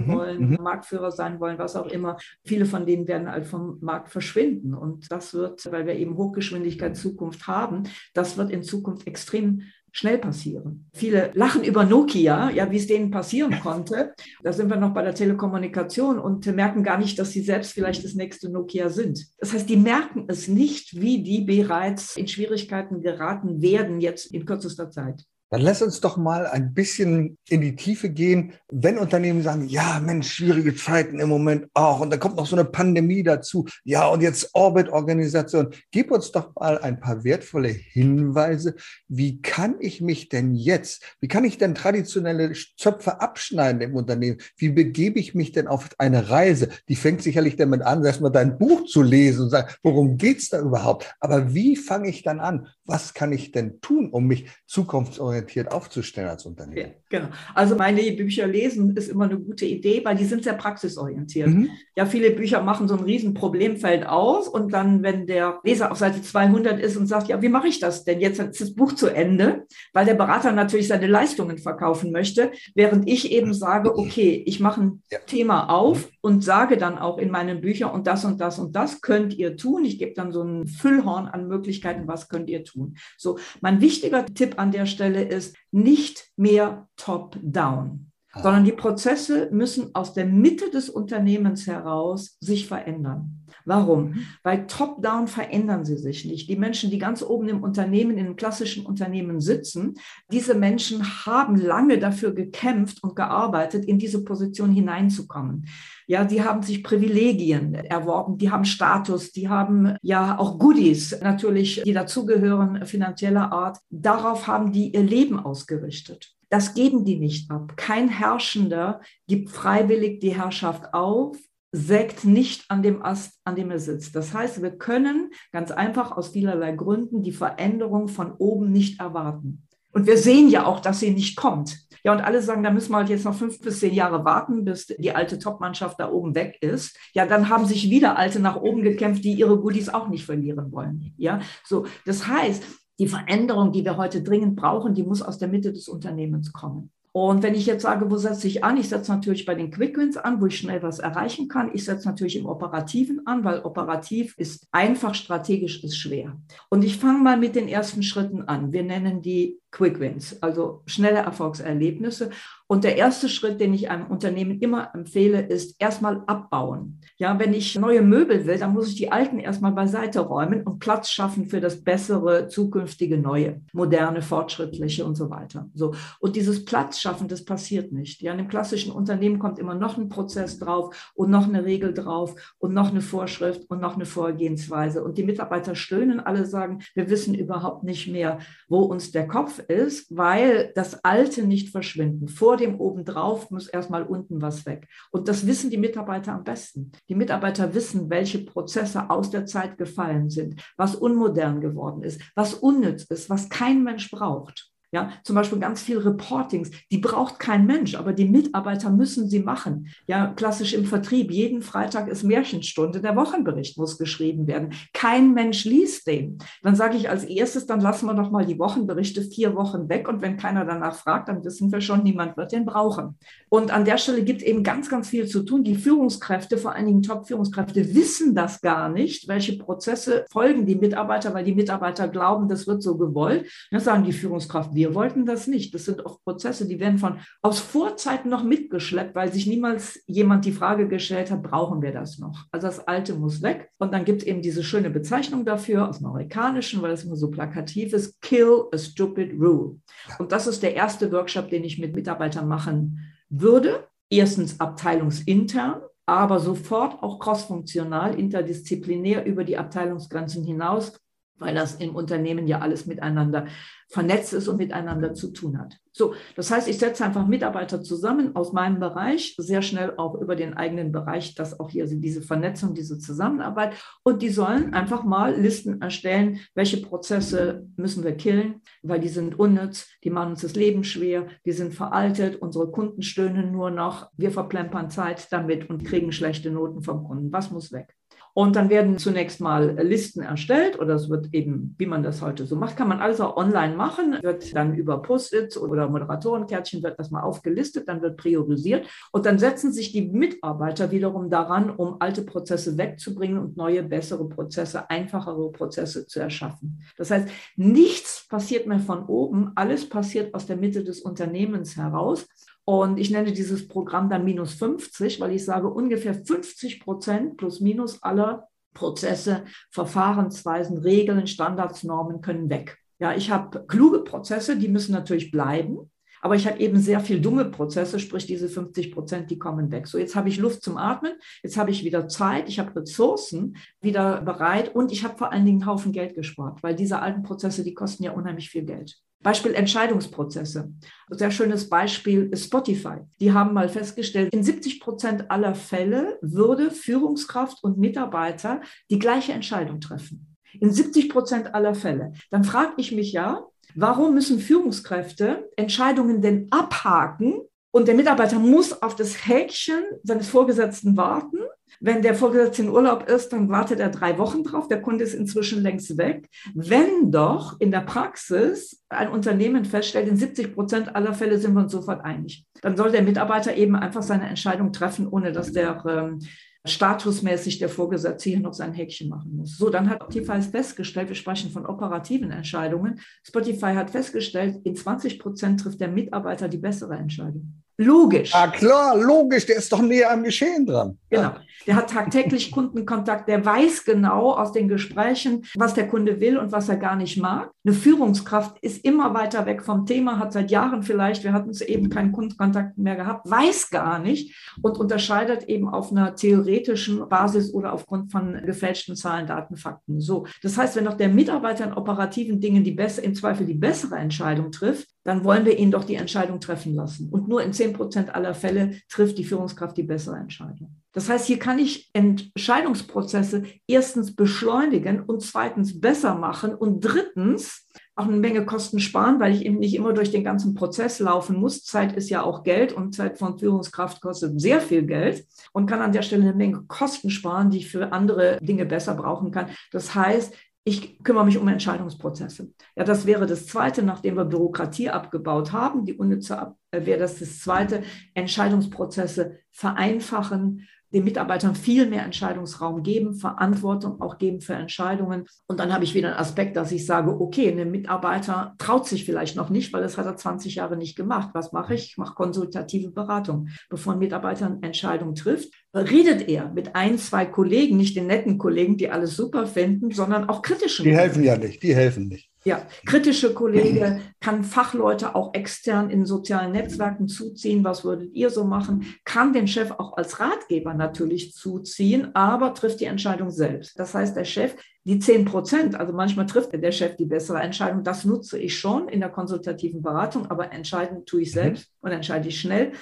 Maximieren mhm. wollen, mhm. Marktführer sein wollen, was auch immer. Viele von denen werden halt vom Markt verschwinden. Und das wird, weil wir eben Hochgeschwindigkeit Zukunft haben, das wird in Zukunft extrem schnell passieren. Viele lachen über Nokia, ja, wie es denen passieren konnte. Da sind wir noch bei der Telekommunikation und merken gar nicht, dass sie selbst vielleicht das nächste Nokia sind. Das heißt, die merken es nicht, wie die bereits in Schwierigkeiten geraten werden jetzt in kürzester Zeit. Dann lass uns doch mal ein bisschen in die Tiefe gehen. Wenn Unternehmen sagen, ja, Mensch, schwierige Zeiten im Moment auch, und da kommt noch so eine Pandemie dazu, ja, und jetzt Orbit-Organisation, gib uns doch mal ein paar wertvolle Hinweise. Wie kann ich mich denn jetzt, wie kann ich denn traditionelle Zöpfe abschneiden im Unternehmen? Wie begebe ich mich denn auf eine Reise? Die fängt sicherlich damit an, erstmal dein Buch zu lesen und sagen, worum geht's da überhaupt? Aber wie fange ich dann an? Was kann ich denn tun, um mich zukunftsorientiert lösungsorientiert aufzustellen als Unternehmen. Genau. Also meine Bücher lesen ist immer eine gute Idee, weil die sind sehr praxisorientiert. Mhm. Ja, viele Bücher machen so ein riesen Problemfeld aus und dann, wenn der Leser auf Seite 200 ist und sagt, ja, wie mache ich das denn? Jetzt ist das Buch zu Ende, weil der Berater natürlich seine Leistungen verkaufen möchte, während ich eben sage, okay, ich mache ein ja. Thema auf und sage dann auch in meinen Büchern und das und das und das könnt ihr tun. Ich gebe dann so ein Füllhorn an Möglichkeiten, was könnt ihr tun. So, mein wichtiger Tipp an der Stelle ist nicht mehr top-down, ah. sondern die Prozesse müssen aus der Mitte des Unternehmens heraus sich verändern. Warum? Mhm. Weil top-down verändern sie sich nicht. Die Menschen, die ganz oben im Unternehmen, in einem klassischen Unternehmen sitzen, diese Menschen haben lange dafür gekämpft und gearbeitet, in diese Position hineinzukommen. Ja, die haben sich Privilegien erworben, die haben Status, die haben ja auch Goodies natürlich, die dazugehören, finanzieller Art. Darauf haben die ihr Leben ausgerichtet. Das geben die nicht ab. Kein Herrschender gibt freiwillig die Herrschaft auf, sägt nicht an dem Ast, an dem er sitzt. Das heißt, wir können ganz einfach aus vielerlei Gründen die Veränderung von oben nicht erwarten. Und wir sehen ja auch, dass sie nicht kommt. Ja, und alle sagen, da müssen wir halt jetzt noch fünf bis zehn Jahre warten, bis die alte Topmannschaft da oben weg ist. Ja, dann haben sich wieder Alte nach oben gekämpft, die ihre Goodies auch nicht verlieren wollen. Ja, so. Das heißt, die Veränderung, die wir heute dringend brauchen, die muss aus der Mitte des Unternehmens kommen. Und wenn ich jetzt sage, wo setze ich an? Ich setze natürlich bei den Quickwins an, wo ich schnell was erreichen kann. Ich setze natürlich im Operativen an, weil operativ ist einfach, strategisch ist schwer. Und ich fange mal mit den ersten Schritten an. Wir nennen die Quick Wins, also schnelle Erfolgserlebnisse. Und der erste Schritt, den ich einem Unternehmen immer empfehle, ist erstmal abbauen. Ja, wenn ich neue Möbel will, dann muss ich die alten erstmal beiseite räumen und Platz schaffen für das bessere, zukünftige Neue, moderne, fortschrittliche und so weiter. So. Und dieses Platz schaffen, das passiert nicht. Ja, in einem klassischen Unternehmen kommt immer noch ein Prozess drauf und noch eine Regel drauf und noch eine Vorschrift und noch eine Vorgehensweise. Und die Mitarbeiter stöhnen, alle sagen, wir wissen überhaupt nicht mehr, wo uns der Kopf ist, weil das Alte nicht verschwinden. Vor dem obendrauf muss erstmal unten was weg. Und das wissen die Mitarbeiter am besten. Die Mitarbeiter wissen, welche Prozesse aus der Zeit gefallen sind, was unmodern geworden ist, was unnütz ist, was kein Mensch braucht. Ja, zum Beispiel ganz viel Reportings, die braucht kein Mensch, aber die Mitarbeiter müssen sie machen. Ja, klassisch im Vertrieb. Jeden Freitag ist Märchenstunde. Der Wochenbericht muss geschrieben werden. Kein Mensch liest den. Dann sage ich als erstes, dann lassen wir doch mal die Wochenberichte vier Wochen weg. Und wenn keiner danach fragt, dann wissen wir schon, niemand wird den brauchen. Und an der Stelle gibt eben ganz, ganz viel zu tun. Die Führungskräfte, vor allen Dingen Top-Führungskräfte, wissen das gar nicht, welche Prozesse folgen die Mitarbeiter, weil die Mitarbeiter glauben, das wird so gewollt. Dann sagen die Führungskraft, wir wollten das nicht. Das sind oft Prozesse, die werden von aus Vorzeiten noch mitgeschleppt, weil sich niemals jemand die Frage gestellt hat, brauchen wir das noch? Also das Alte muss weg. Und dann gibt es eben diese schöne Bezeichnung dafür aus dem Amerikanischen, weil es immer so plakativ ist, Kill a Stupid Rule. Und das ist der erste Workshop, den ich mit Mitarbeitern machen würde. Erstens abteilungsintern, aber sofort auch crossfunktional, interdisziplinär über die Abteilungsgrenzen hinaus, weil das im Unternehmen ja alles miteinander vernetzt ist und miteinander zu tun hat. So, das heißt, ich setze einfach Mitarbeiter zusammen aus meinem Bereich, sehr schnell auch über den eigenen Bereich, dass auch hier diese Vernetzung, diese Zusammenarbeit und die sollen einfach mal Listen erstellen, welche Prozesse müssen wir killen, weil die sind unnütz, die machen uns das Leben schwer, die sind veraltet, unsere Kunden stöhnen nur noch, wir verplempern Zeit damit und kriegen schlechte Noten vom Kunden. Was muss weg? Und dann werden zunächst mal Listen erstellt oder es wird eben, wie man das heute so macht, kann man alles auch online machen, wird dann über Post-its oder Moderatorenkärtchen wird das mal aufgelistet, dann wird priorisiert und dann setzen sich die Mitarbeiter wiederum daran, um alte Prozesse wegzubringen und neue, bessere Prozesse, einfachere Prozesse zu erschaffen. Das heißt, nichts passiert mehr von oben, alles passiert aus der Mitte des Unternehmens heraus. Und ich nenne dieses Programm dann minus 50, weil ich sage, ungefähr 50 Prozent plus minus aller Prozesse, Verfahrensweisen, Regeln, Standards, Normen können weg. Ja, ich habe kluge Prozesse, die müssen natürlich bleiben. Aber ich habe eben sehr viel dumme Prozesse, sprich diese 50 Prozent, die kommen weg. So, jetzt habe ich Luft zum Atmen, jetzt habe ich wieder Zeit, ich habe Ressourcen wieder bereit und ich habe vor allen Dingen einen Haufen Geld gespart, weil diese alten Prozesse, die kosten ja unheimlich viel Geld. Beispiel Entscheidungsprozesse. Ein sehr schönes Beispiel ist Spotify. Die haben mal festgestellt, in 70 Prozent aller Fälle würde Führungskraft und Mitarbeiter die gleiche Entscheidung treffen. In 70 Prozent aller Fälle. Dann frage ich mich ja, warum müssen Führungskräfte Entscheidungen denn abhaken und der Mitarbeiter muss auf das Häkchen seines Vorgesetzten warten wenn der Vorgesetzte in Urlaub ist, dann wartet er drei Wochen drauf. Der Kunde ist inzwischen längst weg. Wenn doch in der Praxis ein Unternehmen feststellt, in 70 Prozent aller Fälle sind wir uns sofort einig, dann soll der Mitarbeiter eben einfach seine Entscheidung treffen, ohne dass der ähm, statusmäßig der Vorgesetzte hier noch sein Häkchen machen muss. So, dann hat Spotify festgestellt, wir sprechen von operativen Entscheidungen. Spotify hat festgestellt, in 20 Prozent trifft der Mitarbeiter die bessere Entscheidung. Logisch. Ja, klar, logisch, der ist doch näher am Geschehen dran. Genau. Der hat tagtäglich Kundenkontakt, der weiß genau aus den Gesprächen, was der Kunde will und was er gar nicht mag. Eine Führungskraft ist immer weiter weg vom Thema, hat seit Jahren vielleicht, wir hatten es eben keinen Kundenkontakt mehr gehabt, weiß gar nicht und unterscheidet eben auf einer theoretischen Basis oder aufgrund von gefälschten Zahlen, Daten, Fakten. So. Das heißt, wenn doch der Mitarbeiter in operativen Dingen die im Zweifel die bessere Entscheidung trifft, dann wollen wir ihn doch die Entscheidung treffen lassen. Und nur in 10 Prozent aller Fälle trifft die Führungskraft die bessere Entscheidung. Das heißt, hier kann ich Entscheidungsprozesse erstens beschleunigen und zweitens besser machen und drittens auch eine Menge Kosten sparen, weil ich eben nicht immer durch den ganzen Prozess laufen muss. Zeit ist ja auch Geld und Zeit von Führungskraft kostet sehr viel Geld und kann an der Stelle eine Menge Kosten sparen, die ich für andere Dinge besser brauchen kann. Das heißt, ich kümmere mich um Entscheidungsprozesse. Ja, das wäre das Zweite, nachdem wir Bürokratie abgebaut haben. Die unnütze äh, wäre das das Zweite, Entscheidungsprozesse vereinfachen, den Mitarbeitern viel mehr Entscheidungsraum geben, Verantwortung auch geben für Entscheidungen. Und dann habe ich wieder einen Aspekt, dass ich sage, okay, ein Mitarbeiter traut sich vielleicht noch nicht, weil das hat er 20 Jahre nicht gemacht. Was mache ich? Ich mache konsultative Beratung. Bevor ein Mitarbeiter eine Entscheidung trifft, redet er mit ein, zwei Kollegen, nicht den netten Kollegen, die alles super finden, sondern auch kritischen. Die helfen ja nicht, die helfen nicht. Ja, kritische Kollege kann Fachleute auch extern in sozialen Netzwerken zuziehen. Was würdet ihr so machen? Kann den Chef auch als Ratgeber natürlich zuziehen, aber trifft die Entscheidung selbst. Das heißt, der Chef, die 10 Prozent, also manchmal trifft der Chef die bessere Entscheidung. Das nutze ich schon in der konsultativen Beratung, aber entscheiden tue ich mhm. selbst und entscheide ich schnell.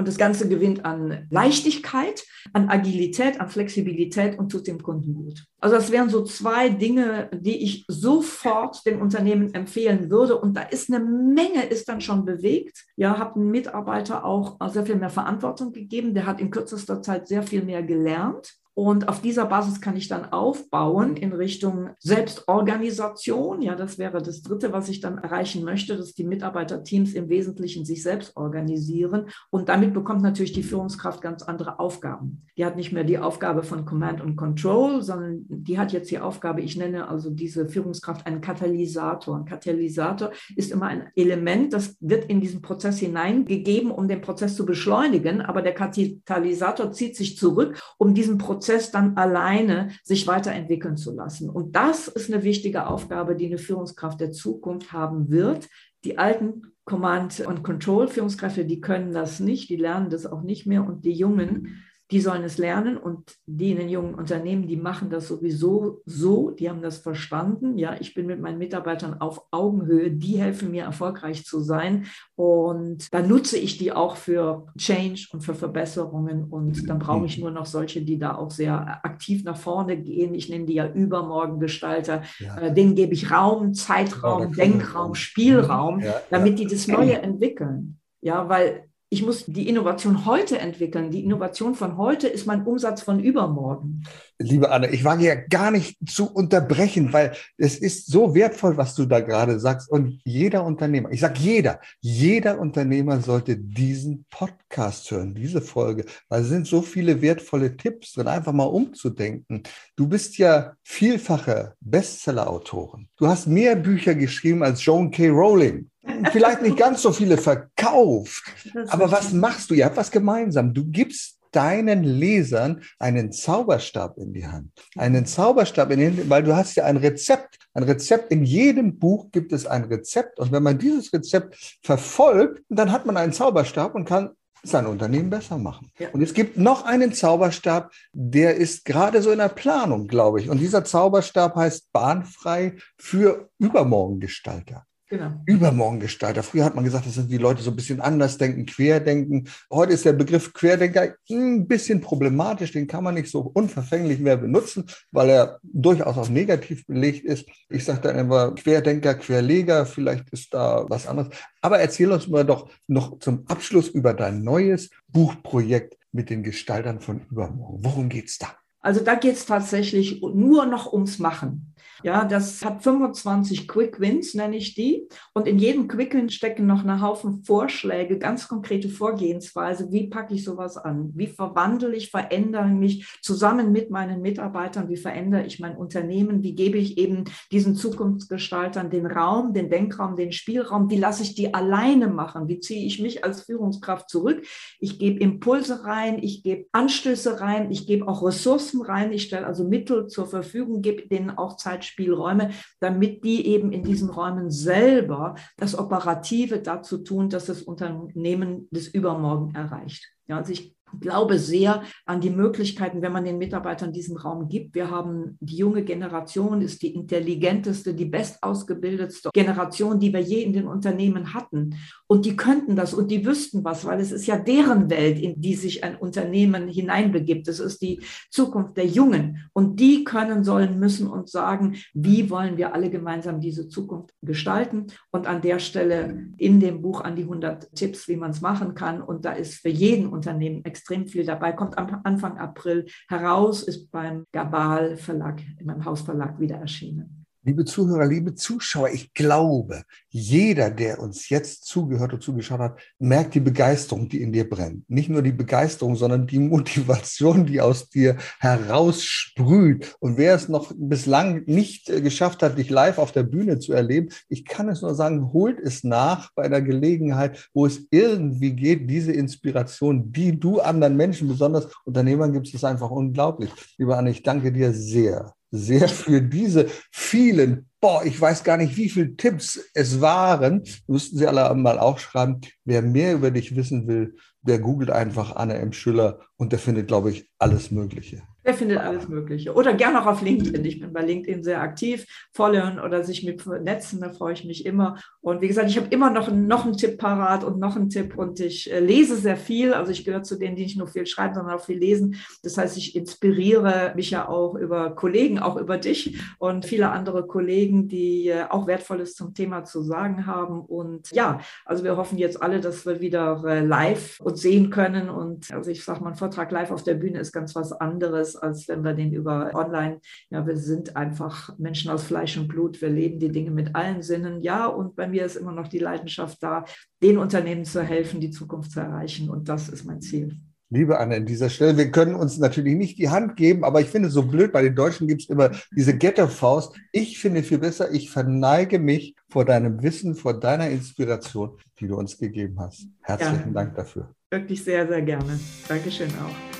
Und das Ganze gewinnt an Leichtigkeit, an Agilität, an Flexibilität und tut dem Kunden gut. Also das wären so zwei Dinge, die ich sofort den Unternehmen empfehlen würde. Und da ist eine Menge, ist dann schon bewegt. Ja, habe einen Mitarbeiter auch sehr viel mehr Verantwortung gegeben. Der hat in kürzester Zeit sehr viel mehr gelernt. Und auf dieser Basis kann ich dann aufbauen in Richtung Selbstorganisation. Ja, das wäre das Dritte, was ich dann erreichen möchte, dass die Mitarbeiterteams im Wesentlichen sich selbst organisieren. Und damit bekommt natürlich die Führungskraft ganz andere Aufgaben. Die hat nicht mehr die Aufgabe von Command und Control, sondern die hat jetzt die Aufgabe, ich nenne also diese Führungskraft einen Katalysator. Ein Katalysator ist immer ein Element, das wird in diesen Prozess hineingegeben, um den Prozess zu beschleunigen. Aber der Katalysator zieht sich zurück, um diesen Prozess Prozess dann alleine sich weiterentwickeln zu lassen. Und das ist eine wichtige Aufgabe, die eine Führungskraft der Zukunft haben wird. Die alten Command- und Control-Führungskräfte, die können das nicht, die lernen das auch nicht mehr. Und die Jungen, die sollen es lernen und die in den jungen Unternehmen, die machen das sowieso so, die haben das verstanden. Ja, ich bin mit meinen Mitarbeitern auf Augenhöhe, die helfen mir erfolgreich zu sein und dann nutze ich die auch für Change und für Verbesserungen und dann brauche ich nur noch solche, die da auch sehr aktiv nach vorne gehen. Ich nenne die ja Übermorgengestalter. Ja. Äh, denen gebe ich Raum, Zeitraum, ja, Denkraum, Spielraum, ja, damit die das Neue entwickeln. Ja, weil ich muss die Innovation heute entwickeln. Die Innovation von heute ist mein Umsatz von übermorgen. Liebe Anne, ich wage ja gar nicht zu unterbrechen, weil es ist so wertvoll, was du da gerade sagst. Und jeder Unternehmer, ich sage jeder, jeder Unternehmer sollte diesen Podcast hören, diese Folge, weil es sind so viele wertvolle Tipps drin, einfach mal umzudenken. Du bist ja vielfache Bestseller-Autorin. Du hast mehr Bücher geschrieben als Joan K. Rowling vielleicht nicht ganz so viele verkauft. Aber was machst du? Ihr habt was gemeinsam. Du gibst deinen Lesern einen Zauberstab in die Hand. Einen Zauberstab in die Hand, weil du hast ja ein Rezept. Ein Rezept. In jedem Buch gibt es ein Rezept. Und wenn man dieses Rezept verfolgt, dann hat man einen Zauberstab und kann sein Unternehmen besser machen. Ja. Und es gibt noch einen Zauberstab, der ist gerade so in der Planung, glaube ich. Und dieser Zauberstab heißt Bahnfrei für Übermorgengestalter. Genau. Übermorgengestalter. Früher hat man gesagt, das sind die Leute so ein bisschen anders denken, querdenken. Heute ist der Begriff Querdenker ein bisschen problematisch. Den kann man nicht so unverfänglich mehr benutzen, weil er durchaus auch negativ belegt ist. Ich sage dann immer Querdenker, Querleger. Vielleicht ist da was anderes. Aber erzähl uns mal doch noch zum Abschluss über dein neues Buchprojekt mit den Gestaltern von Übermorgen. Worum geht's da? Also da geht es tatsächlich nur noch ums Machen. Ja, das hat 25 Quick Wins, nenne ich die. Und in jedem Quick Win stecken noch eine Haufen Vorschläge, ganz konkrete Vorgehensweise. Wie packe ich sowas an? Wie verwandle ich, verändere mich zusammen mit meinen Mitarbeitern? Wie verändere ich mein Unternehmen? Wie gebe ich eben diesen Zukunftsgestaltern den Raum, den Denkraum, den Spielraum? Wie lasse ich die alleine machen? Wie ziehe ich mich als Führungskraft zurück? Ich gebe Impulse rein, ich gebe Anstöße rein, ich gebe auch Ressourcen rein, ich stelle also Mittel zur Verfügung, gebe denen auch Zeit Spielräume, damit die eben in diesen Räumen selber das Operative dazu tun, dass das Unternehmen des Übermorgen erreicht. Ja, also ich glaube sehr an die Möglichkeiten, wenn man den Mitarbeitern diesen Raum gibt. Wir haben die junge Generation, ist die intelligenteste, die bestausgebildetste Generation, die wir je in den Unternehmen hatten. Und die könnten das und die wüssten was, weil es ist ja deren Welt, in die sich ein Unternehmen hineinbegibt. Es ist die Zukunft der Jungen. Und die können, sollen, müssen uns sagen, wie wollen wir alle gemeinsam diese Zukunft gestalten. Und an der Stelle in dem Buch an die 100 Tipps, wie man es machen kann. Und da ist für jeden Unternehmen extrem extrem viel dabei, kommt am Anfang April heraus, ist beim Gabal Verlag, in meinem Hausverlag wieder erschienen. Liebe Zuhörer, liebe Zuschauer, ich glaube, jeder, der uns jetzt zugehört und zugeschaut hat, merkt die Begeisterung, die in dir brennt. Nicht nur die Begeisterung, sondern die Motivation, die aus dir heraussprüht. Und wer es noch bislang nicht äh, geschafft hat, dich live auf der Bühne zu erleben, ich kann es nur sagen, holt es nach bei einer Gelegenheit, wo es irgendwie geht, diese Inspiration, die du anderen Menschen, besonders Unternehmern gibst, ist einfach unglaublich. Lieber Anne, ich danke dir sehr sehr für diese vielen, boah, ich weiß gar nicht, wie viele Tipps es waren. Müssten Sie alle mal aufschreiben. Wer mehr über dich wissen will, der googelt einfach Anne M. Schüller und der findet, glaube ich, alles Mögliche. Der findet alles Mögliche. Oder gerne auch auf LinkedIn. Ich bin bei LinkedIn sehr aktiv. Followen oder sich mit vernetzen, da freue ich mich immer. Und wie gesagt, ich habe immer noch, noch einen Tipp parat und noch einen Tipp und ich äh, lese sehr viel. Also ich gehöre zu denen, die nicht nur viel schreiben, sondern auch viel lesen. Das heißt, ich inspiriere mich ja auch über Kollegen, auch über dich und viele andere Kollegen, die äh, auch Wertvolles zum Thema zu sagen haben. Und ja, also wir hoffen jetzt alle, dass wir wieder äh, live uns sehen können. Und also ich sage mal, ein Vortrag live auf der Bühne ist ganz was anderes anderes, als wenn wir den über online, ja, wir sind einfach Menschen aus Fleisch und Blut, wir leben die Dinge mit allen Sinnen. Ja, und bei mir ist immer noch die Leidenschaft da, den Unternehmen zu helfen, die Zukunft zu erreichen. Und das ist mein Ziel. Liebe Anne, an dieser Stelle, wir können uns natürlich nicht die Hand geben, aber ich finde es so blöd, bei den Deutschen gibt es immer diese Ghetto-Faust. Ich finde viel besser, ich verneige mich vor deinem Wissen, vor deiner Inspiration, die du uns gegeben hast. Herzlichen ja, Dank dafür. Wirklich sehr, sehr gerne. Dankeschön auch.